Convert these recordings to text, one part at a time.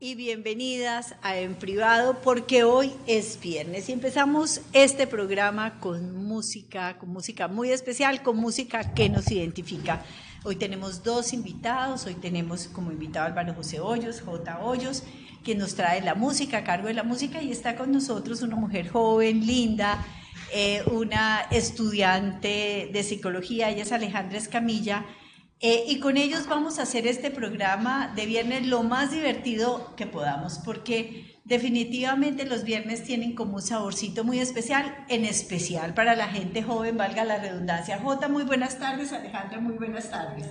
bienvenidas a En Privado porque hoy es viernes y empezamos este programa con música, con música muy especial, con música que nos identifica. Hoy tenemos dos invitados, hoy tenemos como invitado a Álvaro José Hoyos, J. Hoyos, quien nos trae la música, a cargo de la música y está con nosotros una mujer joven, linda, eh, una estudiante de psicología, ella es Alejandra Escamilla eh, y con ellos vamos a hacer este programa de viernes lo más divertido que podamos, porque definitivamente los viernes tienen como un saborcito muy especial, en especial para la gente joven, valga la redundancia. Jota, muy buenas tardes, Alejandra, muy buenas tardes.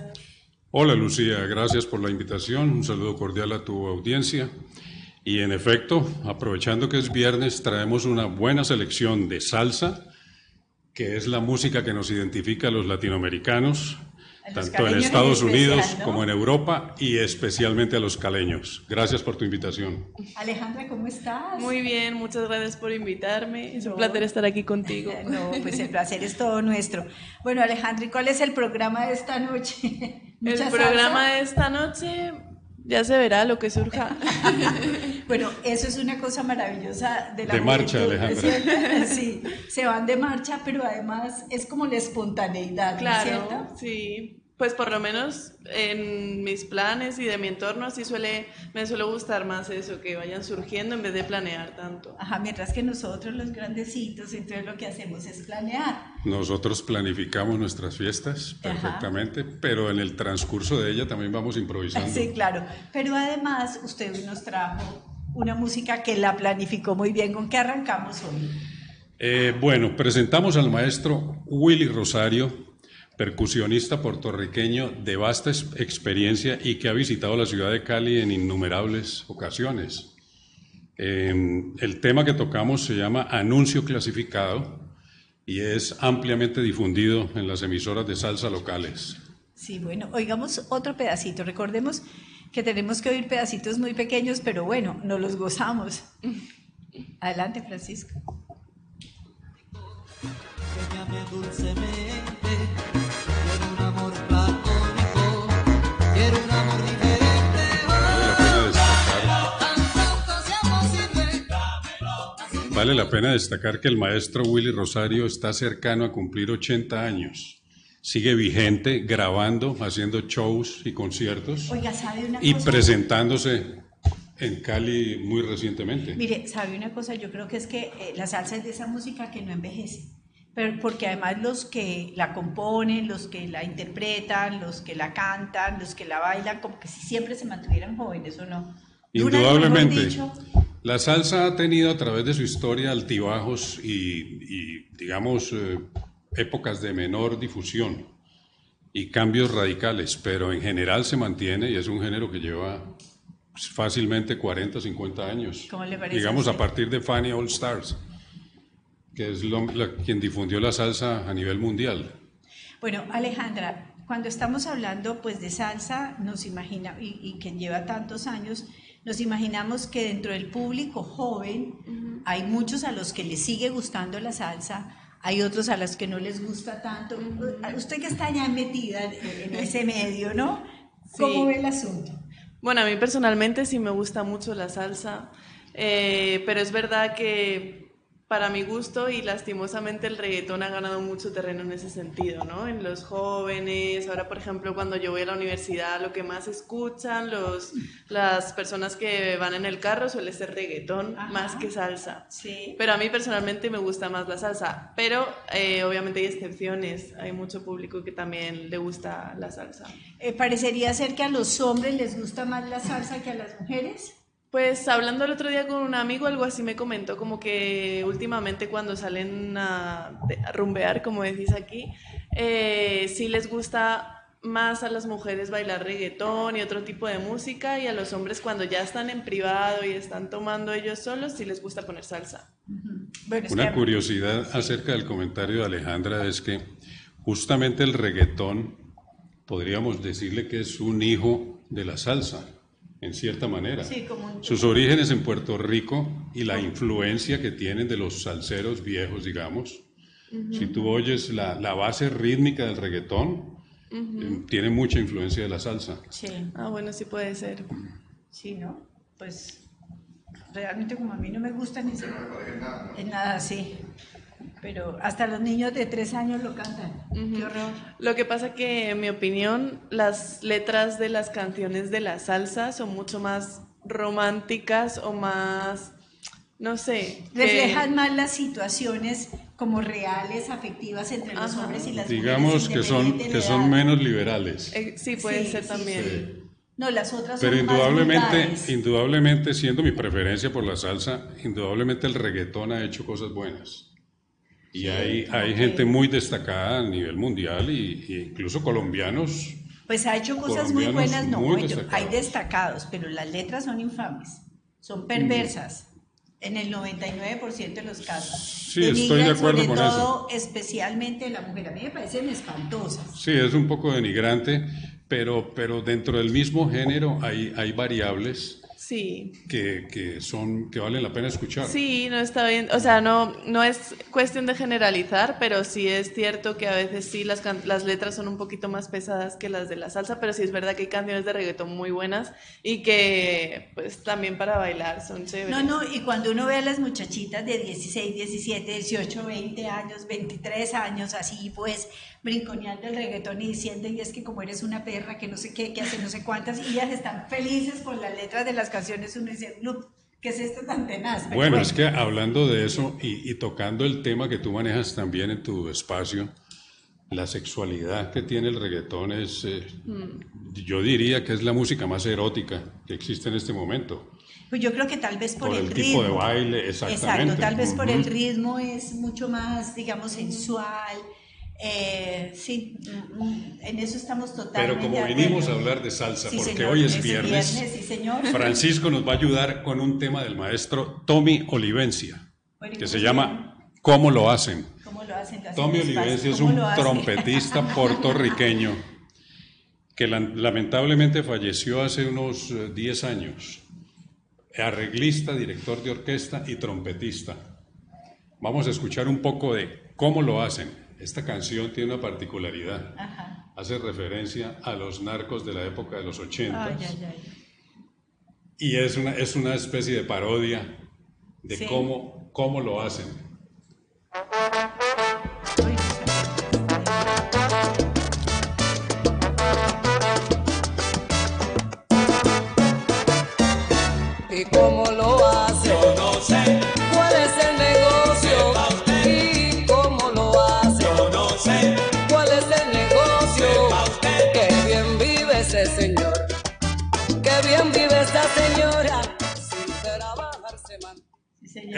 Hola Lucía, gracias por la invitación, un saludo cordial a tu audiencia. Y en efecto, aprovechando que es viernes, traemos una buena selección de salsa, que es la música que nos identifica a los latinoamericanos, tanto en Estados Unidos como en Europa y especialmente a los caleños. Gracias por tu invitación. Alejandra, ¿cómo estás? Muy bien, muchas gracias por invitarme. Es un placer estar aquí contigo. No, pues el placer es todo nuestro. Bueno, Alejandra, ¿y cuál es el programa de esta noche? el programa de esta noche ya se verá lo que surja. bueno, eso es una cosa maravillosa de la De marcha, Alejandra. Sí, se van de marcha, pero además es como la espontaneidad, claro, ¿cierto? Sí, pues por lo menos en mis planes y de mi entorno así suele, me suele gustar más eso, que vayan surgiendo en vez de planear tanto. Ajá, mientras que nosotros los grandecitos, entonces lo que hacemos es planear. Nosotros planificamos nuestras fiestas perfectamente, pero en el transcurso de ella también vamos improvisando. Sí, claro, pero además usted nos trajo una música que la planificó muy bien. ¿Con qué arrancamos hoy? Eh, bueno, presentamos al maestro Willy Rosario, percusionista puertorriqueño de vasta experiencia y que ha visitado la ciudad de Cali en innumerables ocasiones. Em, el tema que tocamos se llama Anuncio Clasificado y es ampliamente difundido en las emisoras de salsa locales. Sí, bueno, oigamos otro pedacito. Recordemos que tenemos que oír pedacitos muy pequeños, pero bueno, no los gozamos. Adelante, Francisco. Vale la pena destacar que el maestro Willy Rosario está cercano a cumplir 80 años. Sigue vigente, grabando, haciendo shows y conciertos y presentándose en Cali muy recientemente. Mire, sabe una cosa, yo creo que es que eh, la salsa es de esa música que no envejece, pero porque además los que la componen, los que la interpretan, los que la cantan, los que la bailan, como que si siempre se mantuvieran jóvenes o no. Indudablemente. La salsa ha tenido a través de su historia altibajos y, digamos, eh, épocas de menor difusión y cambios radicales, pero en general se mantiene y es un género que lleva fácilmente 40, 50 años. ¿Cómo le parece? Digamos a partir de Fanny All Stars, que es quien difundió la salsa a nivel mundial. Bueno, Alejandra, cuando estamos hablando pues de salsa, nos imagina, y, y que lleva tantos años, nos imaginamos que dentro del público joven hay muchos a los que les sigue gustando la salsa, hay otros a los que no les gusta tanto. Usted que está ya metida en ese medio, ¿no? ¿Cómo ve el asunto? Bueno, a mí personalmente sí me gusta mucho la salsa, eh, pero es verdad que para mi gusto y lastimosamente el reggaetón ha ganado mucho terreno en ese sentido, ¿no? En los jóvenes, ahora por ejemplo cuando yo voy a la universidad lo que más escuchan los, las personas que van en el carro suele ser reggaetón más que salsa. Sí. Pero a mí personalmente me gusta más la salsa, pero eh, obviamente hay excepciones, hay mucho público que también le gusta la salsa. Eh, parecería ser que a los hombres les gusta más la salsa que a las mujeres. Pues hablando el otro día con un amigo, algo así me comentó, como que últimamente cuando salen a, rumbear, como decís aquí, eh, sí les gusta más a las mujeres bailar reggaetón y otro tipo de música y a los hombres cuando ya están en privado y están tomando ellos solos, sí les gusta poner salsa. Una curiosidad acerca del comentario de Alejandra es que justamente el reggaetón, podríamos decirle que es un hijo de la salsa en cierta manera. Sus orígenes en Puerto Rico y la influencia que tienen de los salseros viejos, digamos. Si tú oyes la, la, base rítmica del reggaetón, eh, tiene mucha influencia de la salsa. Sí. Ah, bueno, sí puede ser. Sí, ¿no? pues realmente como a mí no me gusta ni en nada así. Pero hasta los niños de tres años lo cantan. Qué horror. Lo que pasa que, en mi opinión, las letras de las canciones de la salsa son mucho más románticas o más, no sé. Reflejan más las situaciones como reales, afectivas entre los hombres y las Digamos mujeres. Digamos que son, que son menos liberales. Eh, sí, puede ser también. No, las otras Pero indudablemente, indudablemente, siendo mi preferencia por la salsa, indudablemente el reggaetón ha hecho cosas buenas. Y hay, hay gente muy destacada a nivel mundial e incluso colombianos. Pues ha hecho cosas muy buenas, no, hay destacados, pero las letras son infames, son perversas. En el 99% de los casos. Sí, estoy de acuerdo con todo, Especialmente la mujer. A mí me parecen espantosas. Sí, es un poco denigrante, pero, pero dentro del mismo género hay, hay variables Sí. Que, que, son, que valen la pena escuchar. Sí, no está bien. O sea, no, no es cuestión de generalizar, pero sí es cierto que a veces sí las, las letras son un poquito más pesadas que las de la salsa, pero sí es verdad que hay canciones de reggaetón muy buenas y que pues también para bailar son chéveres. No, no, y cuando uno ve a las muchachitas de 16, 17, 18, 20 años, 23 años, así pues brinconeando el reggaetón y diciendo, y es que como eres una perra, que no sé qué, que hace no sé cuántas, y ellas están felices con las letras de las canciones, uno dice, ¿qué es esto tan tenaz? Bueno, es que hablando de eso y, tocando el tema que tú manejas también en tu espacio, la sexualidad que tiene el reggaetón es, eh, mm. yo diría que es la música más erótica que existe en este momento. Pues yo creo que tal vez por, el, el, tipo de baile, exactamente. Exacto, tal vez por el ritmo es mucho más, digamos, sensual. Eh, sí, mm, mm, en eso estamos totalmente. Pero como vinimos a hablar de salsa, porque hoy es viernes, Francisco nos va a ayudar con un tema del maestro Tommy Olivencia, que se llama ¿Cómo lo hacen? ¿Cómo lo hacen Tommy Olivencia es un trompetista puertorriqueño que lamentablemente falleció hace unos 10 eh, años. Arreglista, director de orquesta y trompetista. Vamos a escuchar un poco de cómo lo hacen. Esta canción tiene una particularidad. Hace referencia a los narcos de la época de los 80. Y es una, es una especie de parodia de cómo, cómo lo hacen. ¿Y cómo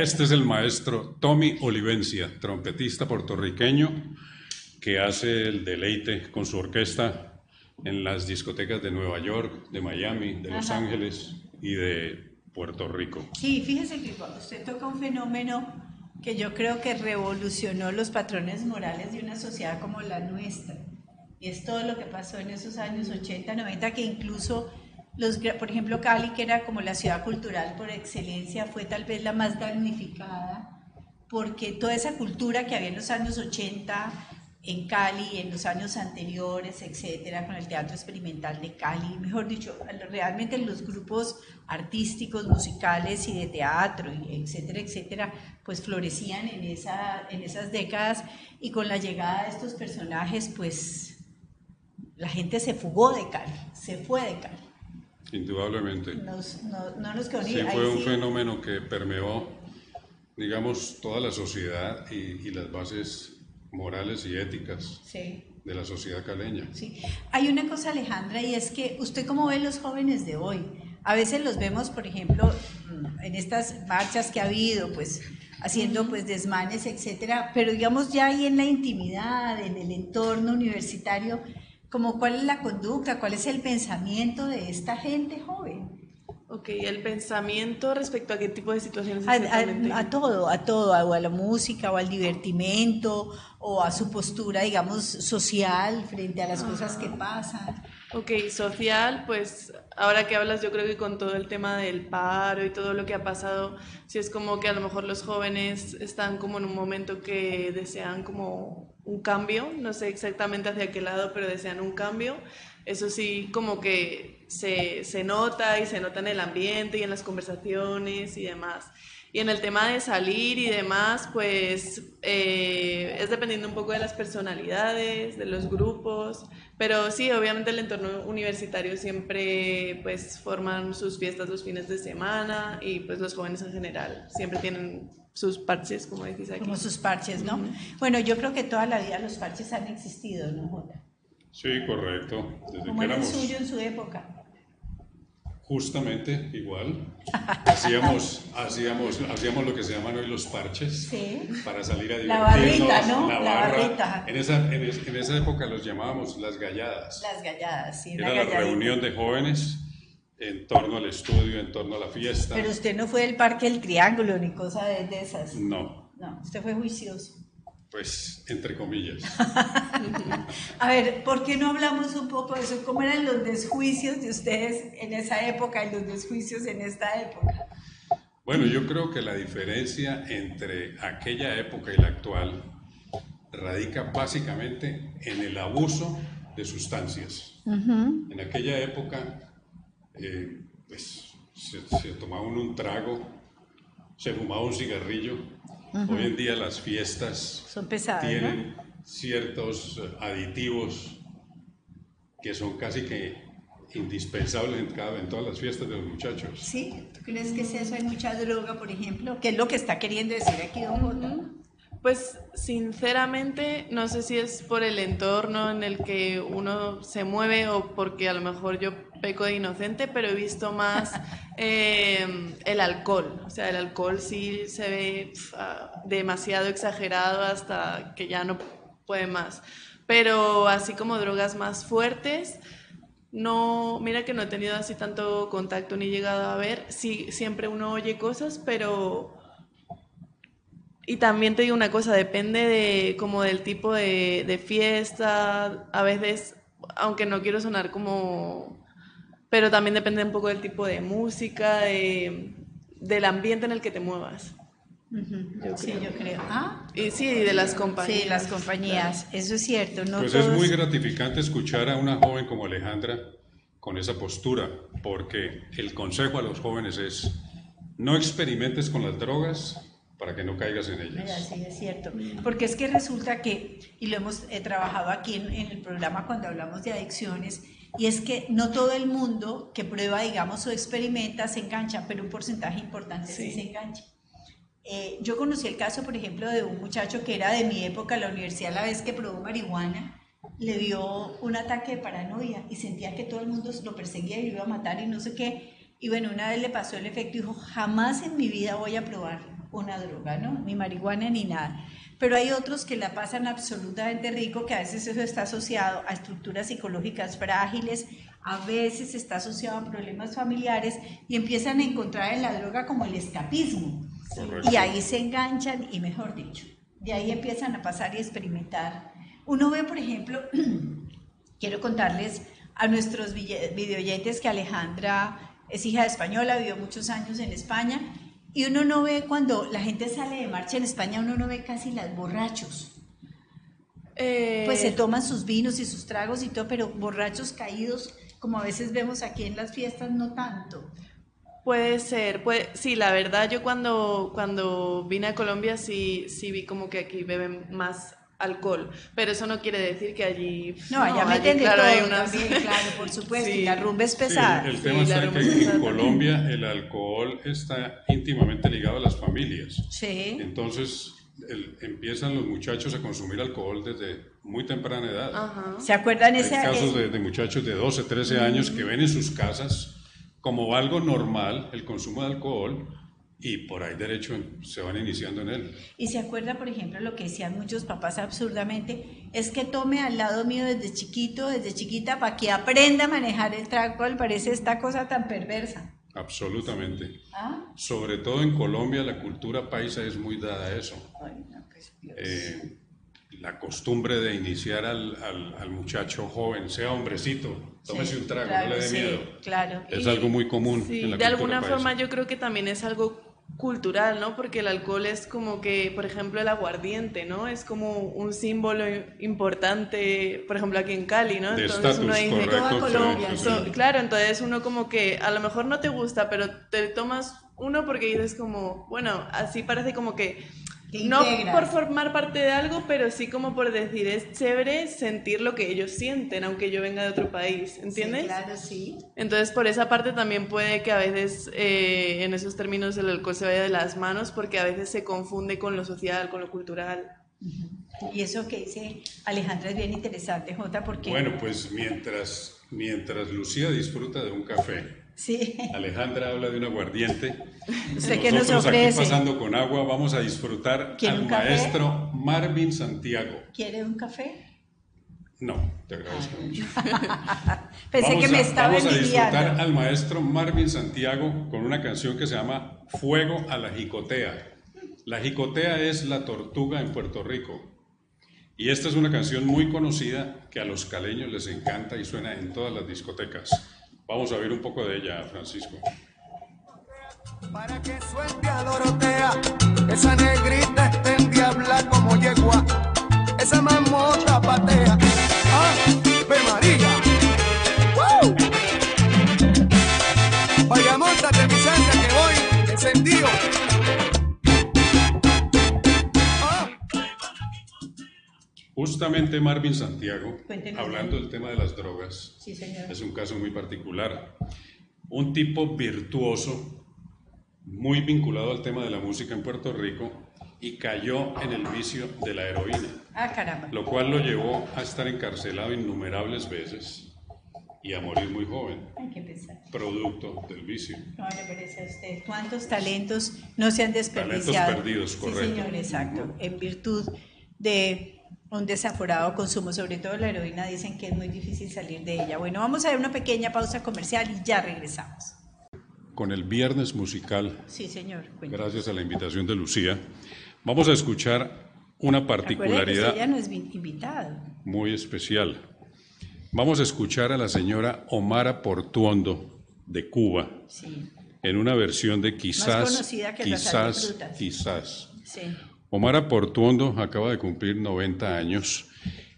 Este es el maestro Tommy Olivencia, trompetista puertorriqueño que hace el deleite con su orquesta en las discotecas de Nueva York, de Miami, de Los Ángeles y de Puerto Rico. Sí, fíjese que usted toca un fenómeno que yo creo que revolucionó los patrones morales de una sociedad como la nuestra, y es todo lo que pasó en esos años 80, 90, que incluso, los, por ejemplo, Cali, que era como la ciudad cultural por excelencia, fue tal vez la más damnificada, porque toda esa cultura que había en los años 80 en Cali, en los años anteriores, etcétera, con el teatro experimental de Cali, mejor dicho, realmente los grupos artísticos, musicales y de teatro, etcétera, etcétera, pues florecían en, esa, en esas décadas y con la llegada de estos personajes, pues la gente se fugó de Cali, se fue de Cali. Indudablemente. no, no, nos quedó ni Sí, fue un fenómeno que permeó, digamos, toda la sociedad y, las bases morales y éticas de la sociedad caleña. Sí. Hay una cosa, Alejandra, y es que usted cómo ve los jóvenes de hoy. A veces los vemos, por ejemplo, en estas marchas que ha habido, pues haciendo pues desmanes, etcétera, pero digamos ya ahí en la intimidad, en el entorno universitario, como cuál es la conducta, cuál es el pensamiento de esta gente joven. Ok, el pensamiento respecto a qué tipo de situaciones. A, a, todo, a todo, a, la música o al divertimento o a su postura, digamos, social frente a las cosas que pasan. Ok, social, pues ahora que hablas yo creo que con todo el tema del paro y todo lo que ha pasado, si es como que a lo mejor los jóvenes están como en un momento que desean como un cambio, no sé exactamente hacia qué lado, pero desean un cambio. Eso sí, como que se, se nota y se nota en el ambiente y en las conversaciones y demás. Y en el tema de salir y demás, pues eh, es dependiendo un poco de las personalidades, de los grupos, pero sí, obviamente el entorno universitario siempre pues forman sus fiestas los fines de semana y pues los jóvenes en general siempre tienen sus parches, como decís aquí. Como sus parches, ¿no? Bueno, yo creo que toda la vida los parches han existido, ¿no, Jota? Sí, correcto. Desde ¿Cómo era el suyo en su época? Justamente igual. Hacíamos, hacíamos, hacíamos lo que se llaman hoy los parches para salir a divertirnos. La barrita, ¿no? La, barrita. En esa, en, esa época los llamábamos las galladas. Las galladas, sí. Era la reunión de jóvenes en torno al estudio, en torno a la fiesta. Pero usted no fue del Parque del Triángulo ni cosa de, de esas. No. No, usted fue juicioso. Pues, entre comillas. a ver, ¿por qué no hablamos un poco de eso? ¿Cómo eran los desjuicios de ustedes en esa época y los desjuicios en esta época? Bueno, yo creo que la diferencia entre aquella época y la actual radica básicamente en el abuso de sustancias. En aquella época, eh, pues, se, se tomaba un trago, se fumaba un cigarrillo, Hoy en día las fiestas son pesadas, tienen ciertos eh, aditivos que son casi que indispensables en, cada, en todas las fiestas de los muchachos. ¿Sí? ¿Tú crees que es eso? ¿Hay mucha droga, por ejemplo? ¿Qué es lo que está queriendo decir aquí Don Pues sinceramente no sé si es por el entorno en el que uno se mueve o porque a lo mejor yo peco de inocente, pero he visto más eh, el alcohol. O sea, el alcohol sí se ve ah, demasiado exagerado hasta que ya no puede más. Pero así como drogas más fuertes, no, mira que no he tenido así tanto contacto ni llegado a ver. Sí, siempre uno oye cosas, pero... Y también te digo una cosa, depende de como del tipo de, de fiesta, a veces, aunque no quiero sonar como pero también depende un poco del tipo de música, de, del ambiente en el que te muevas. sí, yo creo. ¿Ah? Y sí, de las compañías. Sí, las compañías, eso es cierto. No pues es muy gratificante escuchar a una joven como Alejandra con esa postura, porque el consejo a los jóvenes es, no experimentes con las drogas para que no caigas en ellas. sí, es cierto. Porque es que resulta que, y lo hemos trabajado aquí en, en el programa cuando hablamos de adicciones, y es que no todo el mundo que prueba, digamos, o experimenta se engancha, pero un porcentaje importante sí, se engancha. Eh, yo conocí el caso, por ejemplo, de un muchacho que era de mi época, la universidad, la vez que probó marihuana, le dio un ataque de paranoia y sentía que todo el mundo lo perseguía y lo iba a matar y no sé qué. Y bueno, una vez le pasó el efecto y dijo, jamás en mi vida voy a probar una droga, ¿no? Ni marihuana ni nada pero hay otros que la pasan absolutamente rico, que a veces eso está asociado a estructuras psicológicas frágiles, a veces está asociado a problemas familiares y empiezan a encontrar en la droga como el escapismo. Y ahí se enganchan y mejor dicho, de ahí empiezan a pasar y experimentar. Uno ve, por ejemplo, quiero contarles a nuestros videoyentes que Alejandra es hija de española, vivió muchos años en España y uno no ve cuando la gente sale de marcha en España, uno no ve casi las borrachos. Eh, pues se toman sus vinos y sus tragos y todo, pero borrachos caídos, como a veces vemos aquí en las fiestas, no tanto. Puede ser, puede, sí, la verdad yo cuando, cuando vine a Colombia sí, sí vi como que aquí beben más alcohol, pero eso no quiere decir que allí... No, allá meten de claro, todo también, claro, por supuesto, y la rumba es pesada. el tema está que en Colombia el alcohol está íntimamente ligado a las familias. Sí. Entonces empiezan los muchachos a consumir alcohol desde muy temprana edad. Ajá. ¿Se acuerdan ese casos de, muchachos de 12, 13 años que ven en sus casas como algo normal el consumo de alcohol y por ahí derecho se van iniciando en él. Y se acuerda, por ejemplo, lo que decían muchos papás absurdamente, es que tome al lado mío desde chiquito, desde chiquita, para que aprenda a manejar el trago, al parece esta cosa tan perversa. Absolutamente. ¿Ah? Sobre todo en Colombia la cultura paisa es muy dada a eso. Pues, eh, la costumbre de iniciar al, al, muchacho joven, sea hombrecito, tómese un trago, no le dé miedo. Claro. Es algo muy común. En la de alguna forma yo creo que también es algo cultural, ¿no? Porque el alcohol es como que, por ejemplo, el aguardiente, ¿no? Es como un símbolo importante, por ejemplo, aquí en Cali, ¿no? entonces uno dice, toda Colombia, claro, entonces uno como que a lo mejor no te gusta, pero te tomas uno porque dices como, bueno, así parece como que no por formar parte de algo, pero sí como por decir, es chévere sentir lo que ellos sienten, aunque yo venga de otro país, ¿entiendes? Sí, claro, sí. Entonces, por esa parte también puede que a veces eh, en esos términos el alcohol se vaya de las manos, porque a veces se confunde con lo social, con lo cultural. Y eso que dice Alejandra es bien interesante, Jota, porque... Bueno, pues mientras, mientras Lucía disfruta de un café, Sí. Alejandra habla de un aguardiente. ¿Usted qué nos ofrece? aquí pasando con agua vamos a disfrutar al maestro Marvin Santiago. ¿Quiere un café? No, te agradezco mucho. Pensé que me estaba Vamos a disfrutar al maestro Marvin Santiago con una canción que se llama Fuego a la Jicotea. La jicotea es la tortuga en Puerto Rico. Y esta es una canción muy conocida que a los caleños les encanta y suena en todas las discotecas. Vamos a ver un poco de ella, Francisco. Para que suelte a Dorotea, esa negrita está en diabla como yegua, esa mamota patea. ¡Ah! María! ¡Woo! Vaya, montate mi que voy encendido. Justamente Marvin Santiago, hablando del tema de las drogas, sí, señor. es un caso muy particular. Un tipo virtuoso, muy vinculado al tema de la música en Puerto Rico y cayó en el vicio de la heroína. Ah, caramba. Lo cual lo llevó a estar encarcelado innumerables veces y a morir muy joven. Hay que pensar. Producto del vicio. No le parece a usted. ¿Cuántos talentos no se han desperdiciado? Talentos perdidos, correcto. Sí, señor, exacto. En virtud de un desaforado consumo, sobre todo la heroína, dicen que es muy difícil salir de ella. Bueno, vamos a ver una pequeña pausa comercial y ya regresamos. Con el viernes musical. Sí, señor. Gracias a la invitación de Lucía. Vamos a escuchar una particularidad. Ella no es invitado. Muy especial. Vamos a escuchar a la señora Omara Portuondo de Cuba. Sí. En una versión de quizás, quizás, quizás. Sí. Omar Portuondo acaba de cumplir 90 años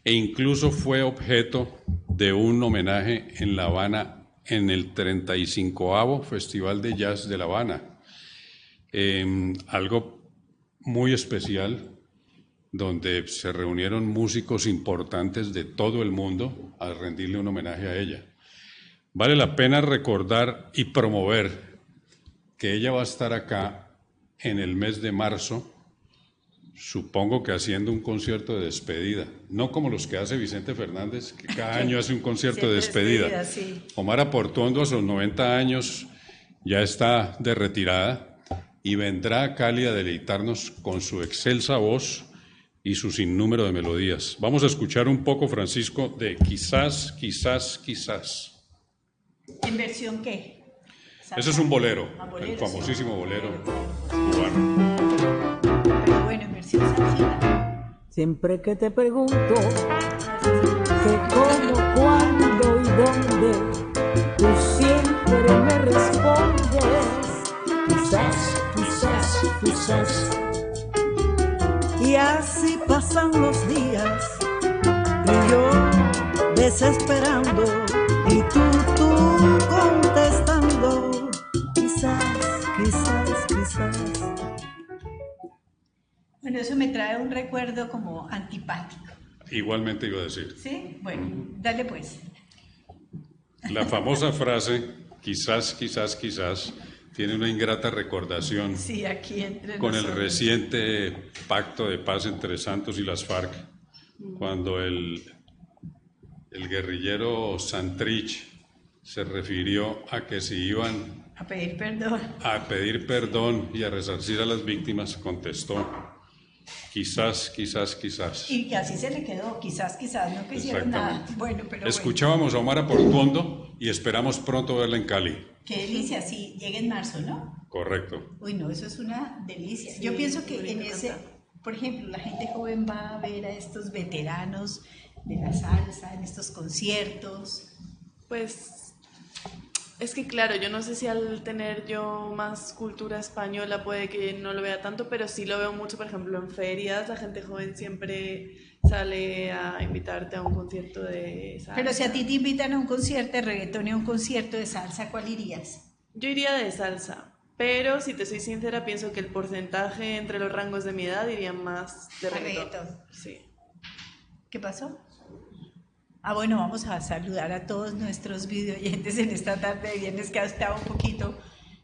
e incluso fue objeto de un homenaje en La Habana en el 35 Festival de Jazz de La Habana. Em, algo muy especial donde se reunieron músicos importantes de todo el mundo a rendirle un homenaje a ella. Vale la pena recordar y promover que ella va a estar acá en el mes de marzo Supongo que haciendo un concierto de despedida, no como los que hace Vicente Fernández, que cada año hace un concierto de despedida. Omar Aportondo a sus 90 años ya está de retirada y vendrá a Cali a deleitarnos con su excelsa voz y su sinnúmero de melodías. Vamos a escuchar un poco, Francisco, de Quizás, quizás, quizás. ¿En versión qué? Ese es un bolero, ah, el famosísimo bolero cubano. Siempre que te pregunto qué, cómo, cuándo y dónde, tú siempre me respondes, quizás, quizás, quizás. Y así pasan los días y yo desesperando y tú, tú contestando, quizás, quizás, quizás. Bueno, eso me trae un recuerdo como antipático. Igualmente iba a decir. Sí, bueno, dale pues. La famosa frase, quizás, quizás, quizás, tiene una ingrata recordación sí, aquí entre con el reciente pacto de paz entre Santos y las FARC, cuando el, el guerrillero Santrich se refirió a que si iban a pedir perdón. A pedir perdón y a resarcir a las víctimas, contestó, Quizás, quizás, quizás. Y que así se le quedó, quizás, quizás, no quisieron nada. Bueno, pero Escuchábamos a Omar Portuondo y esperamos pronto verla en Cali. Qué delicia, sí, llega en marzo, ¿no? Correcto. Uy, no, eso es una delicia. Yo pienso que en ese, por ejemplo, la gente joven va a ver a estos veteranos de la salsa en estos conciertos. Pues Es que claro, yo no sé si al tener yo más cultura española puede que no lo vea tanto, pero sí lo veo mucho, por ejemplo, en ferias, la gente joven siempre sale a invitarte a un concierto de salsa. Pero si a ti te invitan a un concierto de reggaetón y a un concierto de salsa, ¿cuál irías? Yo iría de salsa, pero si te soy sincera, pienso que el porcentaje entre los rangos de mi edad iría más de reggaetón. Sí. ¿Qué pasó? Ah, bueno, vamos a saludar a todos nuestros videoyentes en esta tarde de viernes que ha estado un poquito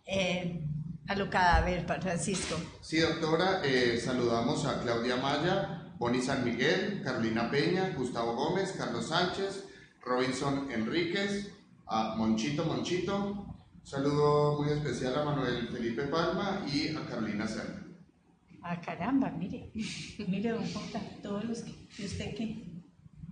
eh, alocada. A ver, Francisco. Sí, doctora, eh, saludamos a Claudia Maya, Bonnie San Miguel, Carolina Peña, Gustavo Gómez, Carlos Sánchez, Robinson Enríquez, a Monchito Monchito. Un saludo muy especial a Manuel Felipe Palma y a Carolina Serna. Ah, caramba, mire, mire, don Jota, todos los que, y usted que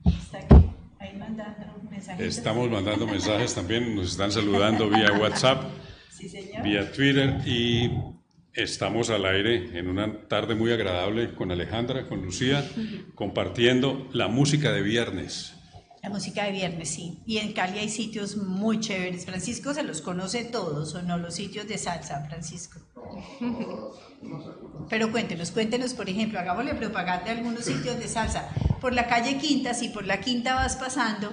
está aquí, ahí mandando mensajes. Estamos mandando mensajes también, nos están saludando vía WhatsApp, Sí, señor. vía Twitter y estamos al aire en una tarde muy agradable con Alejandra, con Lucía, compartiendo la música de viernes. La música de viernes, sí. Y en Cali hay sitios muy chéveres. Francisco se los conoce todos, ¿o no? Los sitios de salsa, Francisco. Pero cuéntenos, cuéntenos, por ejemplo, hagámosle propaganda de algunos sitios de salsa. Por la calle Quinta, si por la Quinta vas pasando,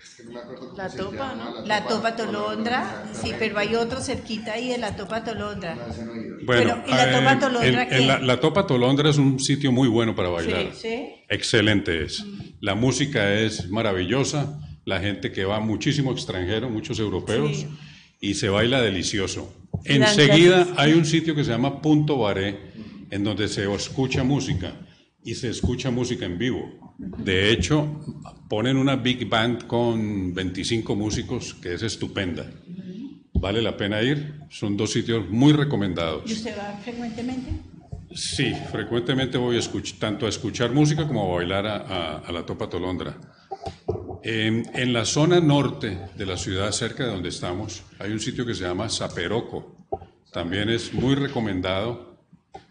Es que no me acuerdo cómo La se Topa, llama, ¿no? la Topa Tolondra, sí, pero hay otro cerquita ahí de la Topa Tolondra. Bueno, Pero, ¿y la Topa eh, Tolondra la, la Topa Tolondra es un sitio muy bueno para bailar. ¿Sí? Excelente es. La música es maravillosa, la gente que va, muchísimo extranjero, muchos europeos, Sí. y se baila delicioso. Enseguida hay un sitio que se llama Punto Baré, en donde se escucha música, y se escucha música en vivo. De hecho, ponen una big band con 25 músicos, que es estupenda. Vale la pena ir, son dos sitios muy recomendados. ¿Y usted va frecuentemente? Sí, frecuentemente voy a escuch- tanto a escuchar música como a bailar a, la Topa Tolondra. En, en la zona norte de la ciudad, cerca de donde estamos, hay un sitio que se llama Zaperoco. También es muy recomendado.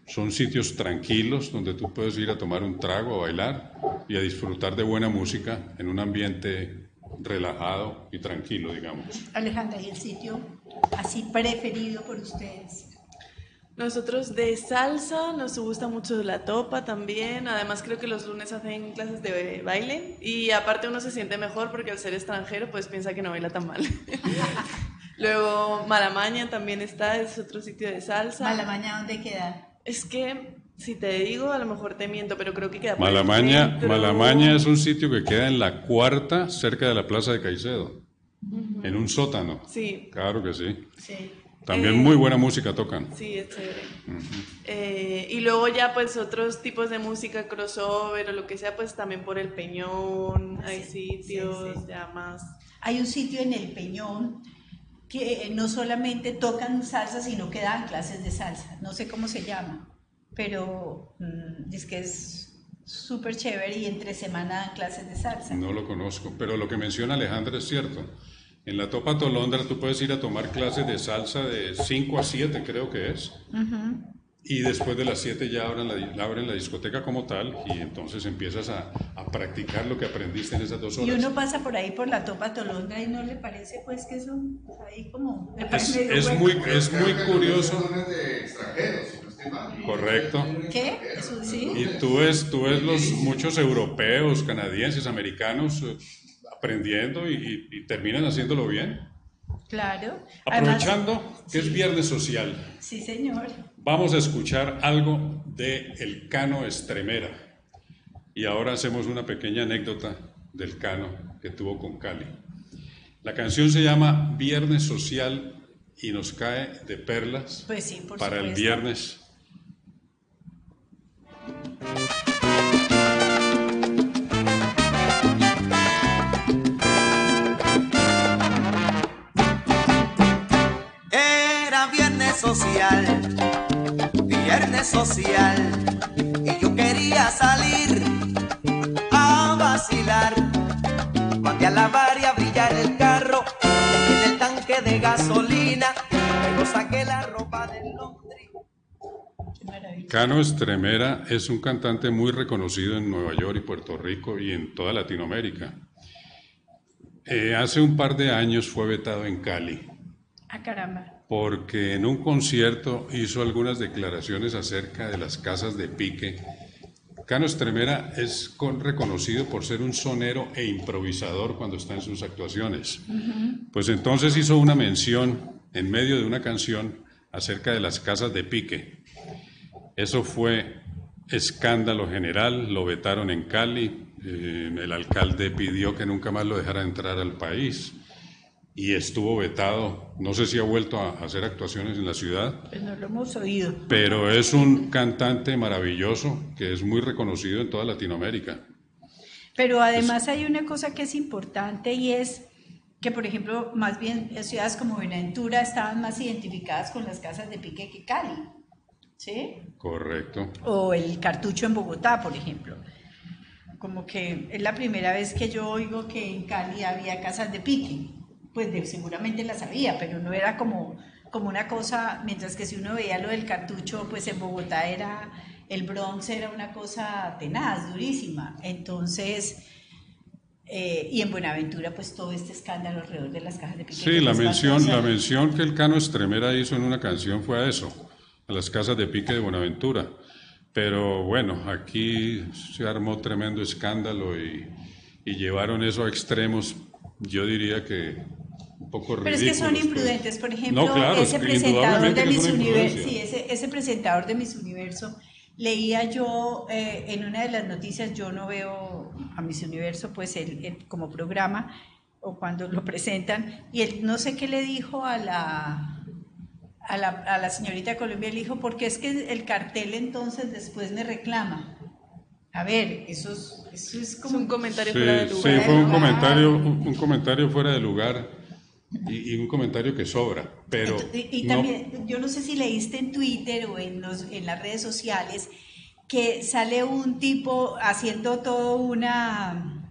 Son sitios tranquilos donde tú puedes ir a tomar un trago, a bailar y a disfrutar de buena música en un ambiente relajado y tranquilo, digamos. Alejandra, ¿y el sitio así preferido por ustedes? Nosotros de salsa nos gusta mucho la topa también. Además creo que los lunes hacen clases de baile y aparte uno se siente mejor porque al ser extranjero pues piensa que no baila tan mal. Luego Malamaña también está, es otro sitio de salsa. Malamaña, ¿dónde queda? Es que si te digo a lo mejor te miento, pero creo que queda por Malamaña. Malamaña es un sitio que queda en la cuarta, cerca de la Plaza de Caicedo, en un sótano. Sí, Claro que sí. Sí. También Eh, muy buena música tocan. Sí, es chévere. Eh, y luego ya pues otros tipos de música crossover o lo que sea, pues también por el Peñón, hay Sí, sitios sí, sí. ya más... Hay un sitio en el Peñón que eh, no solamente tocan salsa, sino que dan clases de salsa. No sé cómo se llama, pero mm, es que es súper chévere y entre semana dan clases de salsa. No lo conozco, pero lo que menciona Alejandra es cierto. En la Topa Tolondra tú puedes ir a tomar clases de salsa de 5 a 7, creo que es. Y después de las 7 ya abren la, abren la discoteca como tal y entonces empiezas a, a practicar lo que aprendiste en esas dos Y horas. uno pasa por ahí por la topa Tolondra y no le parece pues que son ahí como... Es, es muy, es muy curioso. de extranjeros. Correcto. ¿Qué? Eso sí. Y tú ves, tú ves los muchos europeos, canadienses, americanos aprendiendo y, y- y terminan haciéndolo bien. Claro. Además- Aprovechando que es viernes social, sí, señor. vamos a escuchar algo de El Cano Estremera. Y ahora hacemos una pequeña anécdota del Cano que tuvo con Cali. La canción se llama Viernes Social y nos cae de perlas Pues sí, para el viernes. Social, viernes social, y yo quería salir a vacilar. Mandé a lavar y a brillar el carro en el tanque de gasolina, luego saqué la ropa del Londres. Cano Estremera es un cantante muy reconocido en Nueva York y Puerto Rico y en toda Latinoamérica. Eh, hace un par de años fue vetado en Cali. Ah, caramba. Porque en un concierto hizo algunas declaraciones acerca de las casas de pique. Cano Estremera es reconocido por ser un sonero e improvisador cuando está en sus actuaciones. Pues entonces hizo una mención en medio de una canción acerca de las casas de pique. Eso fue escándalo general, lo vetaron en Cali, eh, el alcalde pidió que nunca más lo dejara entrar al país y estuvo vetado. No sé si ha vuelto a hacer actuaciones en la ciudad. Pues no lo hemos oído. Pero es un cantante maravilloso que es muy reconocido en toda Latinoamérica. Pero además hay una cosa que es importante y es que, por ejemplo, más bien ciudades como Buenaventura estaban más identificadas con las casas de pique que Cali. ¿Sí? Correcto. O el cartucho en Bogotá, por ejemplo. Como que es la primera vez que yo oigo que en Cali había casas de pique. Pues seguramente las había, pero no era como, como una cosa, mientras que si uno veía lo del cartucho, pues en Bogotá era, el Bronx era una cosa tenaz, durísima. Entonces, eh, y en Buenaventura, pues todo este escándalo alrededor de las cajas de pique. Sí, la mención, la mención que el Cano Estremera hizo en una canción fue a eso a las casas de pique de Buenaventura. Pero bueno, aquí se armó tremendo escándalo y, llevaron eso a extremos, yo diría que un poco ridículos. Pero es que son pues. imprudentes, por ejemplo, ese presentador de Miss Universo, sí, ese, ese, presentador de Miss Universo, leía yo eh, en una de las noticias, yo no veo a Miss Universo pues el, como programa o cuando lo presentan, y él no sé qué le dijo a la a la, a la señorita Colombia le dijo, porque es que el cartel entonces después me reclama. A ver, eso es, eso es como... un comentario fuera de lugar. Sí, fue un comentario, un, comentario fuera de lugar y, un comentario que sobra, pero... Y, también, yo no sé si leíste en Twitter o en, los, en las redes sociales que sale un tipo haciendo todo una...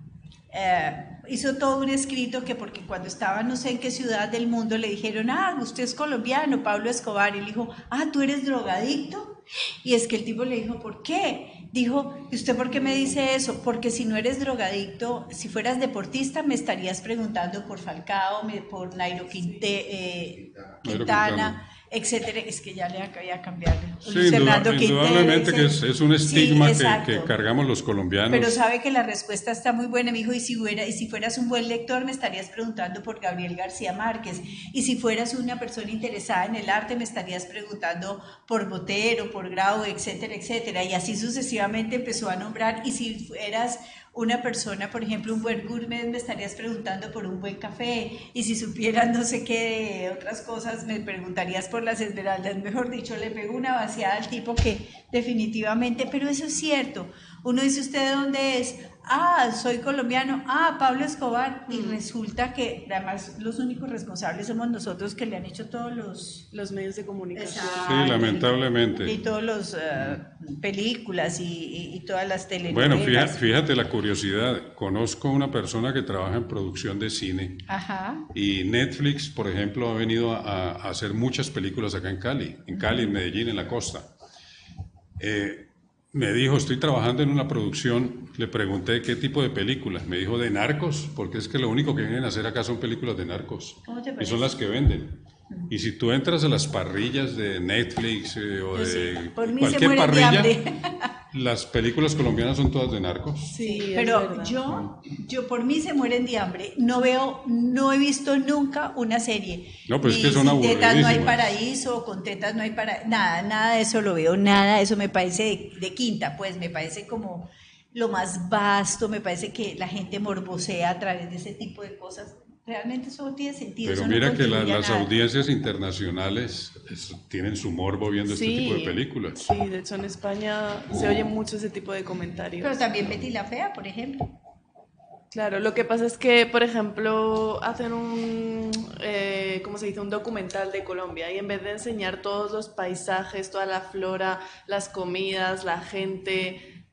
Eh, hizo todo un escrito que porque cuando estaba no sé en qué ciudad del mundo le dijeron, ah, usted es colombiano, Pablo Escobar, y le dijo, ah, tú eres drogadicto. Y es que el tipo le dijo, ¿por qué? Dijo, ¿y usted por qué me dice eso? Porque si no eres drogadicto, si fueras deportista, me estarías preguntando por Falcao, por Nairo eh, Quintana etcétera, es que ya le voy a cambiar. Sí, indudablemente que es, un estigma que, cargamos los colombianos. Pero sabe que la respuesta está muy buena, me dijo, y si, y si fueras un buen lector me estarías preguntando por Gabriel García Márquez, y si fueras una persona interesada en el arte me estarías preguntando por Botero, por Grau, etcétera, etcétera, y así sucesivamente empezó a nombrar, y si fueras una persona, por ejemplo, un buen gourmet, me estarías preguntando por un buen café y si supieras no sé qué de otras cosas, me preguntarías por las esmeraldas. Mejor dicho, le pego una vaciada al tipo que definitivamente, pero eso es cierto. Uno dice, ¿usted de dónde es? Ah, soy colombiano, ah, Pablo Escobar, y resulta que además los únicos responsables somos nosotros que le han hecho todos los, los medios de comunicación. sí, lamentablemente. Y, todas las eh, películas y, todas las telenovelas. Bueno, fíjate, la curiosidad, conozco una persona que trabaja en producción de cine Ajá. y Netflix, por ejemplo, ha venido a, hacer muchas películas acá en Cali, en Cali, en Medellín, en la costa. Eh, me dijo, estoy trabajando en una producción, le pregunté qué tipo de películas, me dijo de narcos, porque es que lo único que vienen a hacer acá son películas de narcos, y son las que venden. Y si tú entras a las parrillas de Netflix eh, o de cualquier parrilla, las películas colombianas son todas de narcos. Sí, pero yo, yo por mí se mueren de hambre. No veo, no he visto nunca una serie. No, pues es que son tetas no hay paraíso, con tetas no hay para nada, nada de eso lo veo, nada, eso me parece de, de quinta, pues me parece como lo más vasto, me parece que la gente morbosea a través de ese tipo de cosas Realmente eso no tiene sentido. Pero mira que las audiencias internacionales tienen su morbo viendo este tipo de películas. Sí, de hecho en España se oye mucho ese tipo de comentarios. Pero también Betty la Fea, por ejemplo. Claro, lo que pasa es que, por ejemplo, hacen un, eh, ¿cómo se dice? Un documental de Colombia y en vez de enseñar todos los paisajes, toda la flora, las comidas, la gente,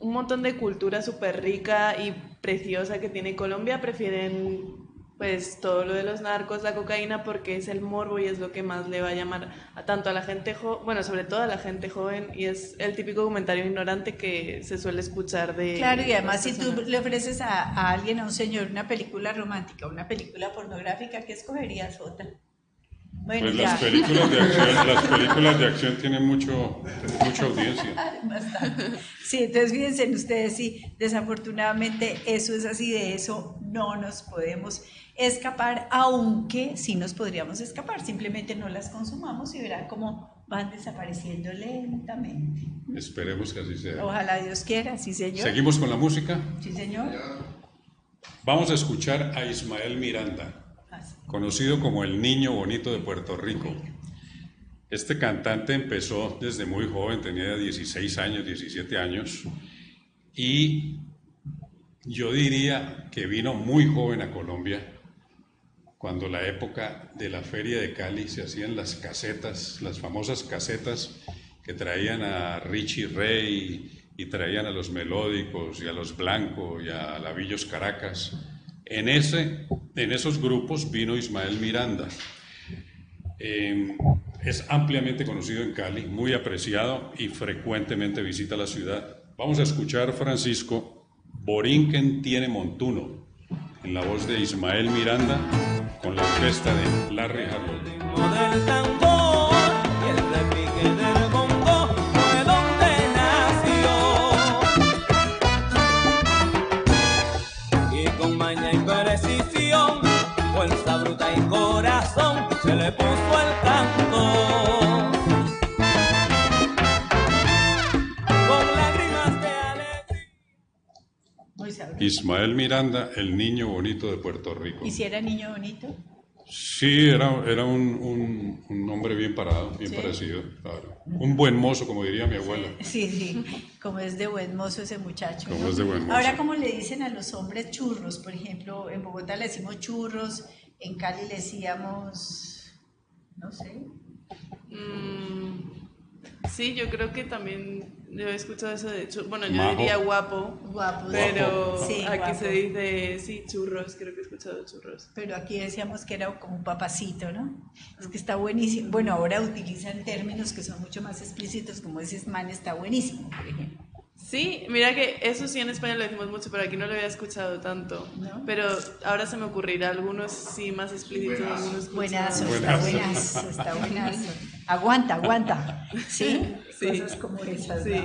un montón de cultura súper rica y preciosa que tiene Colombia, prefieren pues todo lo de los narcos, la cocaína, porque es el morbo y es lo que más le va a llamar a tanto a la gente joven, bueno, sobre todo a la gente joven, y es el típico comentario ignorante que se suele escuchar de... Claro, y además si tú le ofreces a, a, alguien, a un señor, una película romántica, una película pornográfica, ¿qué escogerías, Jota? Bueno, pues las películas, de acción, las películas de acción tienen mucho, mucha audiencia. Sí, entonces fíjense ustedes, sí, desafortunadamente eso es así, de eso no nos podemos escapar, aunque sí nos podríamos escapar, simplemente no las consumamos y verán cómo van desapareciendo lentamente. Esperemos que así sea. Ojalá Dios quiera, sí señor. ¿Seguimos con la música? Sí señor. Vamos a escuchar a Ismael Miranda, conocido como el niño bonito de Puerto Rico. Este cantante empezó desde muy joven, tenía 16 años, 17 años, y yo diría que vino muy joven a Colombia cuando la época de la feria de Cali se hacían las casetas, las famosas casetas que traían a Richie Rey y traían a los melódicos y a los blancos y a Lavillos Caracas. En, ese, en esos grupos vino Ismael Miranda. Em, es ampliamente conocido en Cali, muy apreciado y frecuentemente visita la ciudad. Vamos a escuchar Francisco Borinquen tiene Montuno en la voz de Ismael Miranda con la orquesta de Larry Harlow. Ismael Miranda, el niño bonito de Puerto Rico. ¿Y si era niño bonito? Sí, era, era un, un, hombre bien parado, bien parecido, claro. Un buen mozo, como diría mi abuela. Sí, sí, como es de buen mozo ese muchacho. Como es de buen mozo. Ahora, como le dicen a los hombres churros, por ejemplo, en Bogotá le decimos churros, en Cali le decíamos, no sé. Mm, sí, yo creo que también yo he escuchado eso de bueno, yo diría guapo, guapo pero aquí se dice, sí, churros, creo que he escuchado churros. Pero aquí decíamos que era como un papacito, ¿no? Es que está buenísimo. Bueno, ahora utilizan términos que son mucho más explícitos, como ese man está buenísimo, por ejemplo. Sí, mira que eso sí en España lo decimos mucho, pero aquí no lo había escuchado tanto. Pero ahora se me ocurrirá algunos sí más explícitos, algunos buenazo, está buenazo, está buenazo. Aguanta, aguanta. ¿Sí? Cosas como esas. Sí.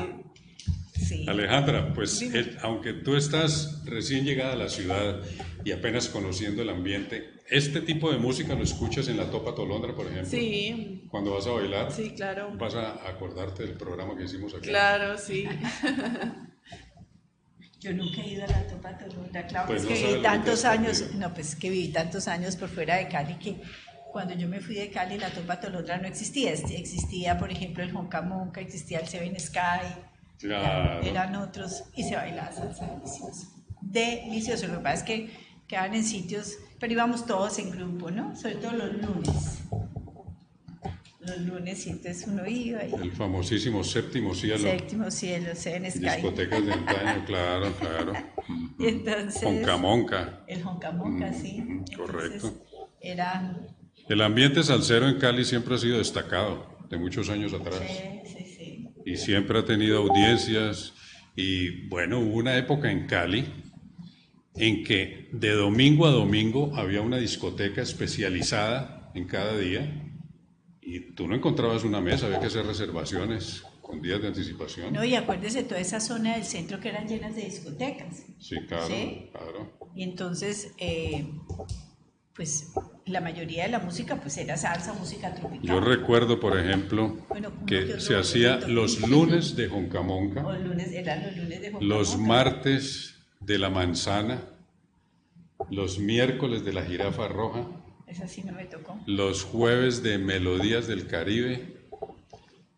Sí. Alejandra, pues aunque tú estás recién llegada a la ciudad y apenas conociendo el ambiente, ¿este tipo de música lo escuchas en la Topa Tolondra, por ejemplo? Sí. Cuando vas a bailar. Sí, claro. ¿Vas a acordarte del programa que hicimos aquí? Claro, sí. Yo nunca he ido a la Topa Tolondra, claro, pues que viví tantos años, no, pues que viví tantos años por fuera de Cali que cuando yo me fui de Cali la Topa Tolondra no existía, existía por ejemplo el Monca, existía el Seven Sky, eran otros y se bailaba salsa delicioso. Delicioso. Lo que pasa es que quedaban en sitios, pero íbamos todos en grupo, ¿no? Sobre todo los lunes. Los lunes y entonces uno iba. Y... El famosísimo séptimo cielo. Séptimo cielo, Seven Sky. Discotecas de antaño, claro, claro. Y entonces. El Honcamonca, sí. correcto. Era. El ambiente salsero en Cali siempre ha sido destacado, de muchos años atrás. Sí, sí, sí y siempre ha tenido audiencias. Y bueno, hubo una época en Cali en que de domingo a domingo había una discoteca especializada en cada día y tú no encontrabas una mesa, había que hacer reservaciones con días de anticipación. No, y acuérdese toda esa zona del centro que eran llenas de discotecas. Sí, claro, claro. Y entonces, eh, pues la mayoría de la música pues era salsa, música tropical. Yo recuerdo, por ejemplo, que se hacía los lunes de Joncamonca, los lunes, eran los lunes de Joncamonca, los martes de la manzana, los miércoles de la jirafa roja, esa sí no me tocó, los jueves de melodías del Caribe,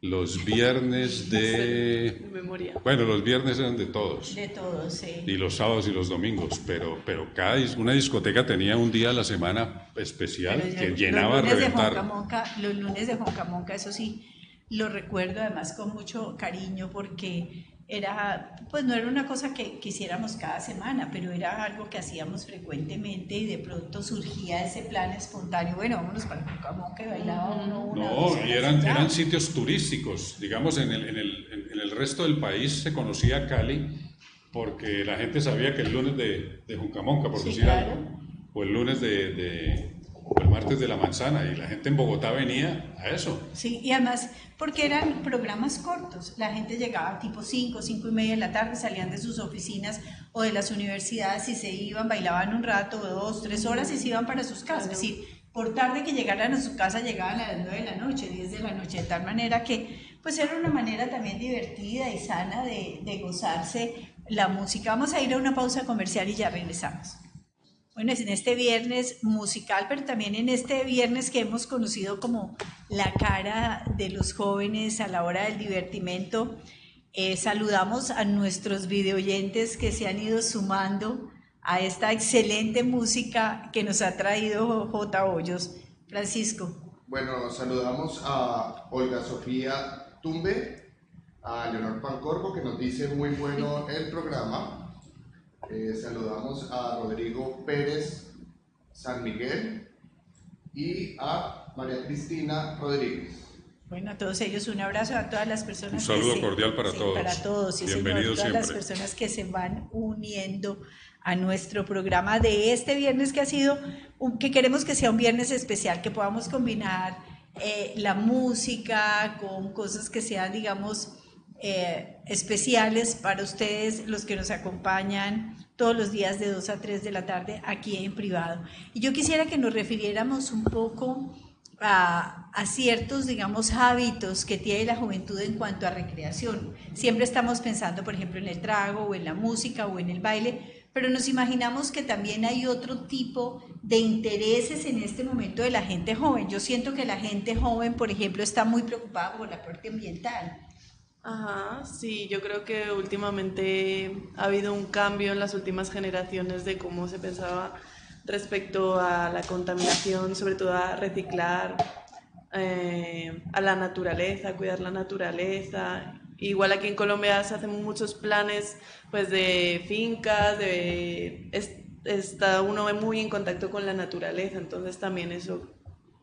los viernes de... memoria. Bueno, los viernes eran de todos. De todos, sí. Y los sábados y los domingos, pero, pero cada una discoteca tenía un día a la semana especial que llenaba los a reventar. De los lunes de Joncamonca, eso sí, lo recuerdo además con mucho cariño porque era, pues no era una cosa que quisiéramos cada semana, pero era algo que hacíamos frecuentemente y de pronto surgía ese plan espontáneo, bueno, vámonos para el que bailaba uno una No, y eran, eran sitios turísticos, digamos, en el, en, el, en el resto del país se conocía Cali porque la gente sabía que el lunes de, de Juncamonca, por decir algo, o el lunes de, de el martes de la manzana y la gente en Bogotá venía a eso. Sí, y además porque eran programas cortos, la gente llegaba tipo 5, 5 y media de la tarde, salían de sus oficinas o de las universidades y se iban, bailaban un rato, dos, tres horas y se iban para sus casas. Es decir, por tarde que llegaran a su casa llegaban a las 9 de la noche, 10 de la noche, de tal manera que pues era una manera también divertida y sana de, de gozarse la música. Vamos a ir a una pausa comercial y ya regresamos. Bueno, es en este viernes musical, pero también en este viernes que hemos conocido como la cara de los jóvenes a la hora del divertimento. Eh, saludamos a nuestros videoyentes que se han ido sumando a esta excelente música que nos ha traído J. Hoyos. Francisco. Bueno, saludamos a Olga Sofía Tumbe, a Leonor Pancorbo, que nos dice muy bueno el programa. Eh, saludamos a Rodrigo Pérez San Miguel y a María Cristina Rodríguez. Bueno, a todos ellos un abrazo, a todas las personas. Un saludo cordial para todos. Para todos, y Bienvenidos todas las personas que se van uniendo a nuestro programa de este viernes que ha sido, un, que queremos que sea un viernes especial, que podamos combinar eh, la música con cosas que sean, digamos, eh, especiales para ustedes, los que nos acompañan todos los días de 2 a 3 de la tarde aquí en privado. Y yo quisiera que nos refiriéramos un poco a, ciertos, digamos, hábitos que tiene la juventud en cuanto a recreación. Siempre estamos pensando, por ejemplo, en el trago o en la música o en el baile, pero nos imaginamos que también hay otro tipo de intereses en este momento de la gente joven. Yo siento que la gente joven, por ejemplo, está muy preocupada por la parte ambiental Ajá, sí, yo creo que últimamente ha habido un cambio en las últimas generaciones de cómo se pensaba respecto a la contaminación, sobre todo a reciclar, eh, a la naturaleza, cuidar la naturaleza. Igual aquí en Colombia se hacen muchos planes pues de fincas, de está uno muy en contacto con la naturaleza, entonces también eso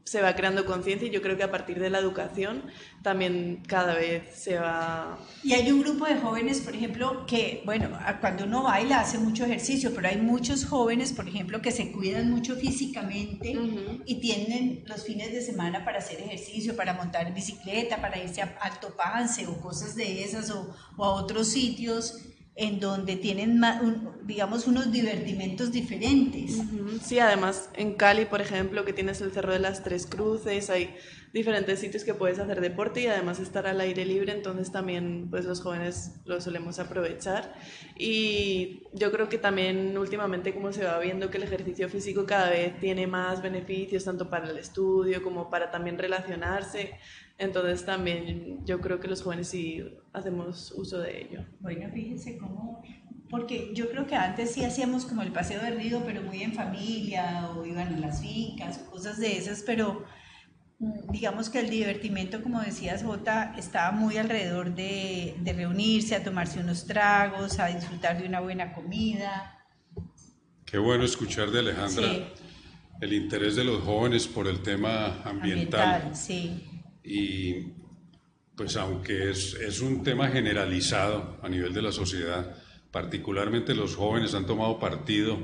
se va creando conciencia y yo creo que a partir de la educación también cada vez se va... Y hay un grupo de jóvenes, por ejemplo, que, bueno, cuando uno baila hace mucho ejercicio, pero hay muchos jóvenes, por ejemplo, que se cuidan mucho físicamente y tienen los fines de semana para hacer ejercicio, para montar bicicleta, para irse a Alto Pance o cosas de esas o, o a otros sitios en donde tienen, digamos, unos divertimentos diferentes. Sí, además en Cali, por ejemplo, que tienes el Cerro de las Tres Cruces, hay diferentes sitios que puedes hacer deporte y además estar al aire libre, entonces también pues los jóvenes lo solemos aprovechar. Y yo creo que también últimamente como se va viendo que el ejercicio físico cada vez tiene más beneficios, tanto para el estudio como para también relacionarse, entonces también yo creo que los jóvenes sí hacemos uso de ello. Bueno, fíjense cómo, porque yo creo que antes sí hacíamos como el paseo de río, pero muy en familia, o iban a las fincas, o cosas de esas, pero mm, digamos que el divertimento, como decías Jota, estaba muy alrededor de, de reunirse, a tomarse unos tragos, a disfrutar de una buena comida. Qué bueno escuchar de Alejandra el interés de los jóvenes por el tema ambiental. ambiental sí y pues aunque es, es, un tema generalizado a nivel de la sociedad, particularmente los jóvenes han tomado partido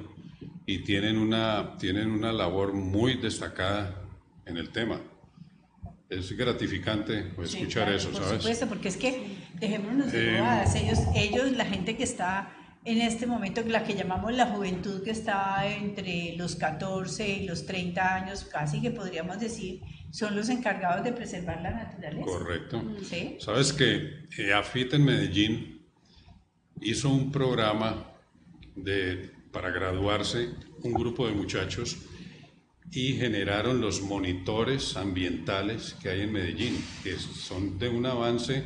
y tienen una, tienen una labor muy destacada en el tema. Es gratificante pues, escuchar eso, por ¿sabes? Por supuesto, porque es que, dejémonos de eh, ellos, ellos, la gente que está en este momento, la que llamamos la juventud que está entre los 14 y los 30 años, casi que podríamos decir, son los encargados de preservar la naturaleza. Correcto. Sabes que eh, AFIT en Medellín hizo un programa de, para graduarse, un grupo de muchachos, y generaron los monitores ambientales que hay en Medellín, que son de un avance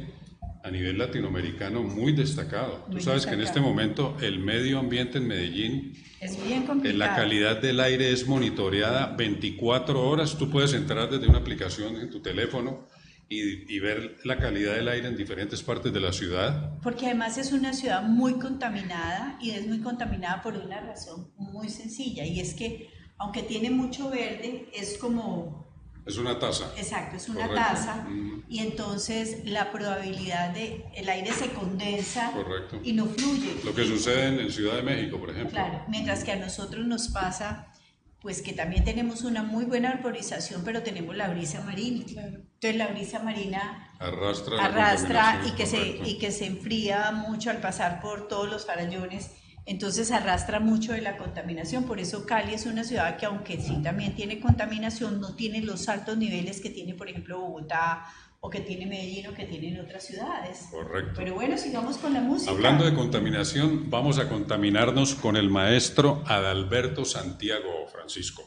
a nivel latinoamericano muy destacado. Tú sabes que en este momento el medio ambiente en Medellín, es bien complicado. la calidad del aire es monitoreada 24 horas. Tú puedes entrar desde una aplicación en tu teléfono y, y, ver la calidad del aire en diferentes partes de la ciudad. Porque además es una ciudad muy contaminada y es muy contaminada por una razón muy sencilla y es que aunque tiene mucho verde, es como es una taza. Exacto, es una taza. Y entonces la probabilidad de el aire se condensa Correcto. y no fluye. Lo que sucede en, Ciudad de México, por ejemplo. Claro, mientras que a nosotros nos pasa pues que también tenemos una muy buena arborización, pero tenemos la brisa marina. Entonces la brisa marina arrastra, arrastra y, que se, y que se enfría mucho al pasar por todos los farallones entonces arrastra mucho de la contaminación, por eso Cali es una ciudad que aunque sí también tiene contaminación, no tiene los altos niveles que tiene, por ejemplo, Bogotá o que tiene Medellín o que tienen otras ciudades. Correcto. Pero bueno, sigamos con la música. Hablando de contaminación, vamos a contaminarnos con el maestro Adalberto Santiago Francisco.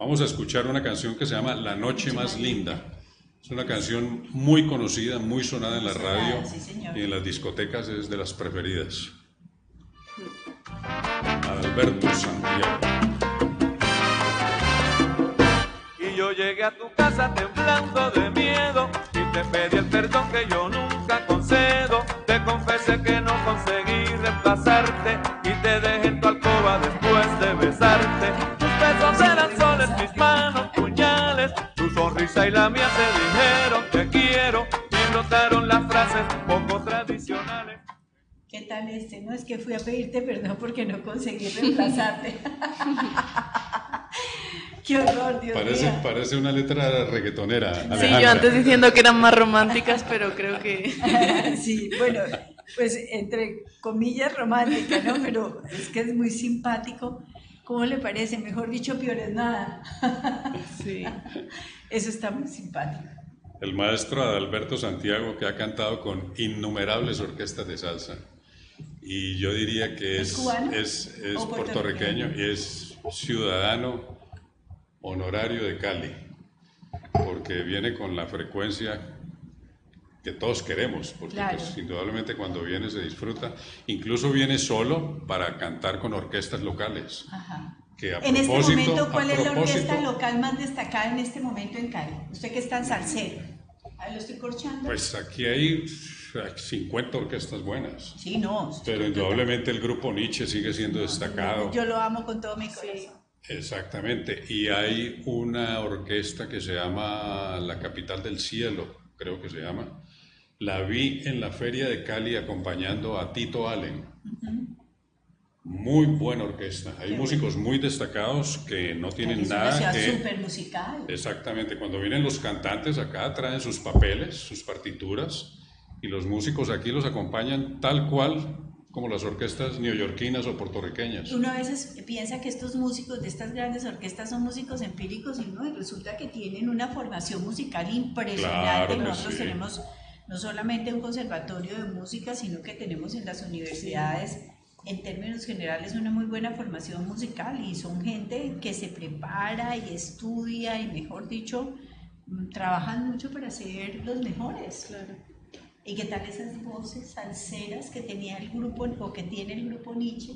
Vamos a escuchar una canción que se llama La Noche Más Linda. Es una canción muy conocida, muy sonada en la radio y en las discotecas, es de las preferidas. Alberto Santiago. Y yo llegué a tu casa temblando de miedo y te pedí el perdón que yo nunca concedo. Te confesé que no conseguí reemplazarte y te dejé en tu alcoba después de besarte. Tus besos eran soles, mis manos puñales, tu sonrisa y la mía se dijeron te quiero y brotaron las frases. ¿Qué tal este? No es que fui a pedirte perdón porque no conseguí reemplazarte. Qué horror, Dios parece, mío. Parece una letra reggaetonera. Alejandra. Sí, yo antes diciendo que eran más románticas, pero creo que. sí, bueno, pues entre comillas romántica, ¿no? Pero es que es muy simpático. ¿Cómo le parece? Mejor dicho, peor es nada. sí. Eso está muy simpático. El maestro Adalberto Santiago, que ha cantado con innumerables orquestas de salsa y yo diría que es, es, es, puertorriqueño y es ciudadano honorario de Cali, porque viene con la frecuencia que todos queremos, porque pues, indudablemente cuando viene se disfruta, incluso viene solo para cantar con orquestas locales. Que a en este momento, ¿cuál es la orquesta local más destacada en este momento en Cali? Usted que está en salsero, lo estoy corchando. Pues aquí hay 50 orquestas buenas. Sí, no. Pero indudablemente el grupo Nietzsche sigue siendo destacado. Yo lo amo con todo mi corazón. Exactamente. Y hay una orquesta que se llama La Capital del Cielo, creo que se llama. La vi en la Feria de Cali acompañando a Tito Allen. Muy buena orquesta. Hay músicos muy destacados que no tienen nada que. súper musical. Exactamente. Cuando vienen los cantantes acá traen sus papeles, sus partituras y los músicos aquí los acompañan tal cual como las orquestas neoyorquinas o puertorriqueñas. Uno a veces piensa que estos músicos de estas grandes orquestas son músicos empíricos y no, y resulta que tienen una formación musical impresionante. Nosotros tenemos no solamente un conservatorio de música, sino que tenemos en las universidades, en términos generales, una muy buena formación musical y son gente que se prepara y estudia y, mejor dicho, trabajan mucho para ser los mejores. Claro. ¿Y qué tal esas voces salseras que tenía el grupo o que tiene el grupo Nietzsche?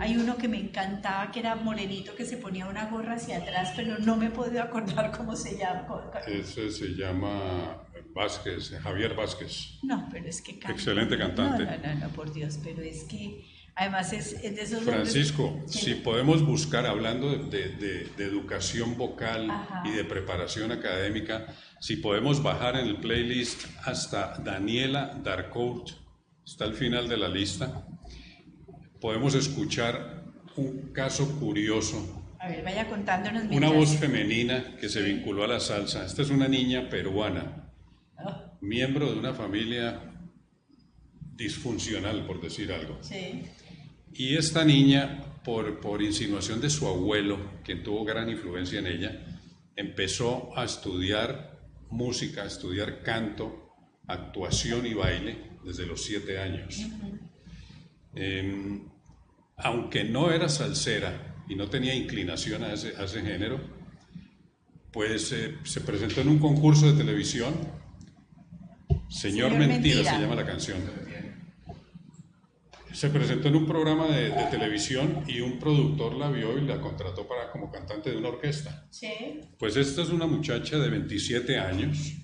Hay uno que me encantaba que era morenito que se ponía una gorra hacia atrás, pero no me he podido acordar cómo se llama. Ese se llama Vázquez, Javier Vázquez. No, pero es que Excelente cantante. No, no, no, por Dios, pero es que además es, de esos Francisco, si podemos buscar, hablando de, de, educación vocal y de preparación académica, si podemos bajar en el playlist hasta Daniela Darkout, está al final de la lista, podemos escuchar un caso curioso. A ver, vaya contándonos. Una voz femenina que se vinculó a la salsa. Esta es una niña peruana, ah. miembro de una familia disfuncional, por decir algo. Sí. Y esta niña, por, por insinuación de su abuelo, quien tuvo gran influencia en ella, empezó a estudiar música, estudiar canto, actuación y baile desde los siete años. Em, aunque no era salsera y no tenía inclinación a ese, género, pues eh, se presentó en un concurso de televisión. Señor, Mentira, se llama la canción. Se presentó en un programa de, televisión y un productor la vio y la contrató para como cantante de una orquesta. Sí. Pues esta es una muchacha de 27 años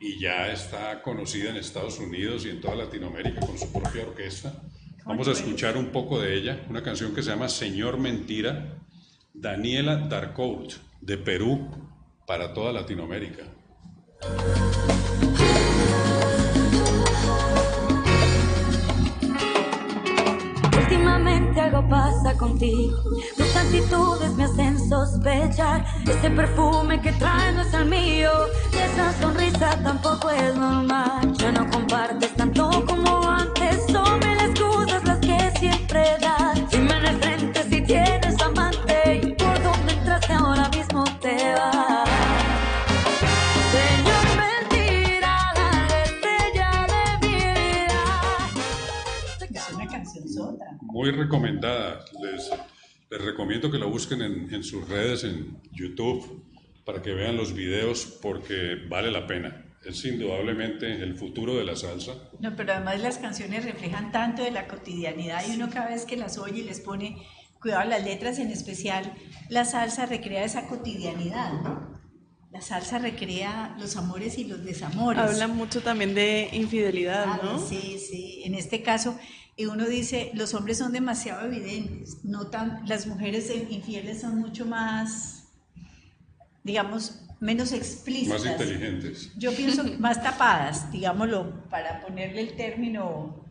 y ya está conocida en Estados Unidos y en toda Latinoamérica con su propia orquesta. Vamos a escuchar un poco de ella, una canción que se llama Señor Mentira, Daniela Darcourt, de Perú, para toda Latinoamérica. Algo pasa contigo, tus actitudes me hacen sospechar. Ese perfume que traes no es el mío, y esa sonrisa tampoco es normal. Ya no compartes tanto como antes, son mil excusas las que siempre das. Muy recomendada. Les, les recomiendo que la busquen en, en sus redes, en YouTube, para que vean los videos, porque vale la pena. Es indudablemente el futuro de la salsa. No, pero además las canciones reflejan tanto de la cotidianidad y uno cada vez que las oye y les pone cuidado a las letras en especial, la salsa recrea esa cotidianidad, ¿no? La salsa recrea los amores y los desamores. Habla mucho también de infidelidad, Ah, ¿no? Sí, sí. En este caso, y uno dice, los hombres son demasiado evidentes, no tan, las mujeres infieles son mucho más, digamos, menos explícitas. Más inteligentes. Yo pienso que más tapadas, digámoslo, para ponerle el término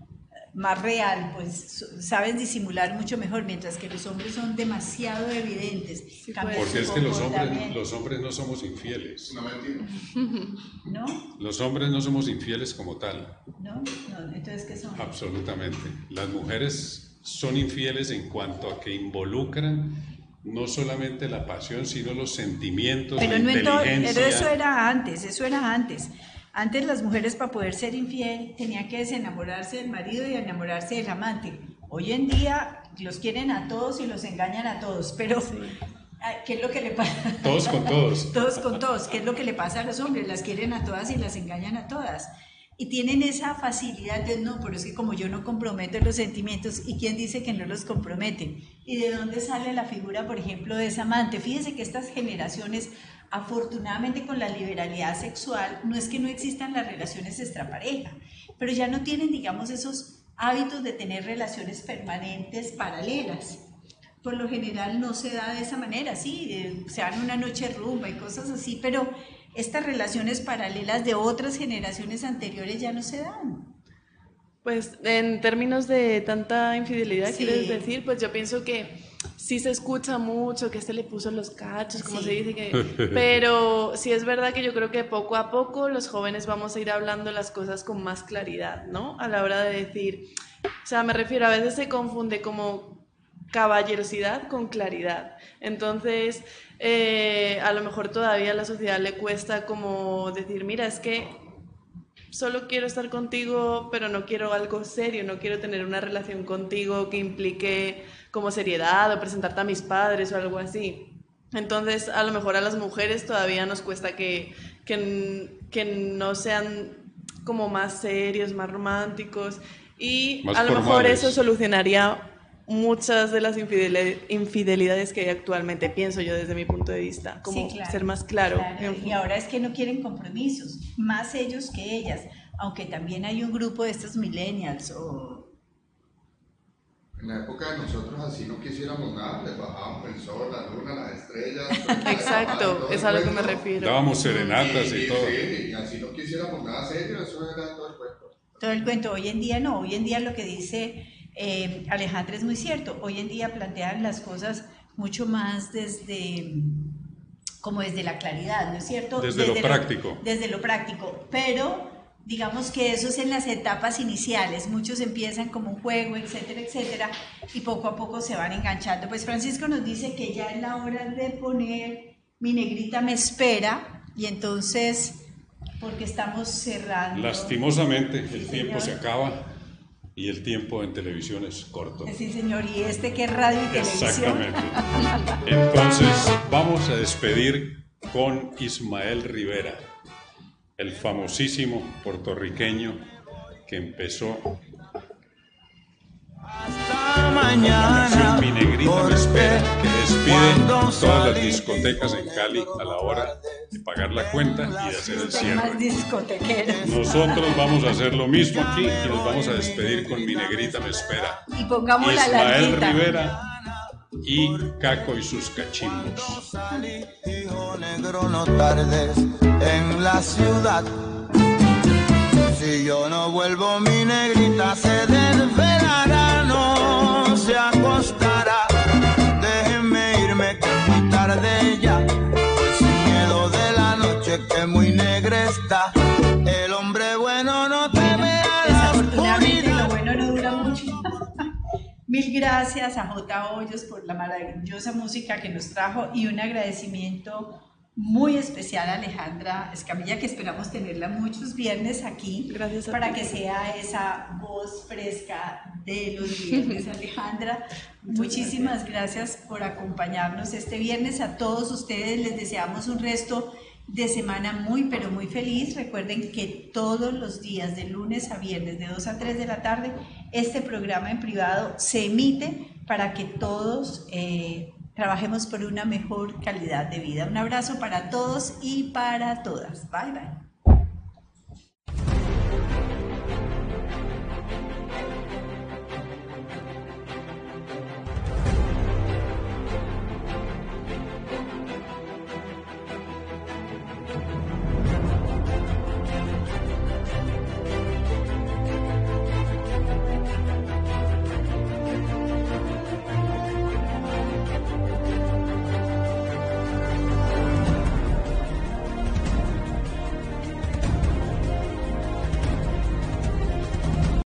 más real, pues saben disimular mucho mejor, mientras que los hombres son demasiado evidentes. Cambian Porque es que los hombres, los hombres no somos infieles. No. ¿No? Los hombres no somos infieles como tal, ¿No? No, entonces, ¿qué son? absolutamente. Las mujeres son infieles en cuanto a que involucran no solamente la pasión, sino los sentimientos, Pero, la no en todo- inteligencia. pero eso era antes, eso era antes. Antes las mujeres para poder ser infiel tenían que desenamorarse del marido y enamorarse del amante. Hoy en día los quieren a todos y los engañan a todos, pero ¿qué es lo que le pasa? Todos con todos. todos con todos. ¿Qué es lo que le pasa a los hombres? Las quieren a todas y las engañan a todas. Y tienen esa facilidad de no, pero es que como yo no comprometo los sentimientos, ¿y quién dice que no los comprometen? ¿Y de dónde sale la figura, por ejemplo, de esa amante? Fíjese que estas generaciones, afortunadamente con la liberalidad sexual, no es que no existan las relaciones extrapareja, pero ya no tienen, digamos, esos hábitos de tener relaciones permanentes paralelas por lo general no se da de esa manera, sí, eh, se dan una noche rumba y cosas así, pero estas relaciones paralelas de otras generaciones anteriores ya no se dan. Pues en términos de tanta infidelidad, Sí. quieres decir, pues yo pienso que sí se escucha mucho, que este le puso los cachos, como Sí. se dice, que... pero sí es verdad que yo creo que poco a poco los jóvenes vamos a ir hablando las cosas con más claridad, ¿no? A la hora de decir, o sea, me refiero, a veces se confunde como caballerosidad con claridad. Entonces, eh, a lo mejor todavía a la sociedad le cuesta como decir, mira, es que solo quiero estar contigo, pero no quiero algo serio, no quiero tener una relación contigo que implique como seriedad o presentarte a mis padres o algo así. Entonces, a lo mejor a las mujeres todavía nos cuesta que, que, que no sean como más serios, más románticos y Más a lo mejor eso solucionaría muchas de las infideli- infidelidades que hay actualmente, pienso yo desde mi punto de vista, como Sí, claro, ser más claro. claro. Y ahora es que no quieren compromisos, más ellos que ellas, aunque también hay un grupo de estos millennials o En la época de nosotros así no quisiéramos nada, les bajábamos el sol, la luna, las estrellas. Exacto, es a lo que me refiero. Dábamos serenatas y Y- todo. sí, y así no quisiéramos nada serio, eso era todo el cuento. todo el cuento. Hoy en día no, hoy en día lo que dice eh, Alejandra es muy cierto. Hoy en día plantean las cosas mucho más desde como desde la claridad, ¿no es cierto? Desde lo práctico. Desde lo práctico, pero digamos que eso es en las etapas iniciales. Muchos empiezan como un juego, etcétera, etcétera, y poco a poco se van enganchando. Pues Francisco nos dice que ya es la hora de poner mi negrita me espera y entonces porque estamos cerrando. Lastimosamente, el Sí, tiempo señor. se acaba y el tiempo en televisión es corto. Sí, señor, y este que es radio y televisión. Exactamente. Entonces, vamos a despedir con Ismael Rivera, el famosísimo puertorriqueño que empezó Hasta mañana. Mi negrita me espera, que despide todas las discotecas en Cali a la hora pagar la cuenta y de hacer el cierre. Nosotros vamos a hacer lo mismo aquí y nos vamos a despedir con Mi Negrita Me Espera. Y pongamos la Ismael larguita. Rivera y Caco y sus cachimbos. Hijo negro, no tardes en la ciudad. Si yo no vuelvo, mi negrita se desvelará, no se acostará. Déjenme irme que es muy tarde ya. Voy sin miedo de la noche que muy negra está. Mil gracias a J. Hoyos por la maravillosa música que nos trajo y un agradecimiento muy especial a Alejandra Escamilla, que esperamos tenerla muchos viernes aquí Gracias para ti. que sea esa voz fresca de los viernes, Alejandra. Muchísimas gracias por acompañarnos este viernes. A todos ustedes les deseamos un resto de semana muy, pero muy feliz. Recuerden que todos los días, de lunes a viernes, de 2 a 3 de la tarde, este programa en privado se emite para que todos eh, trabajemos por una mejor calidad de vida. Un abrazo para todos y para todas. Bye, bye.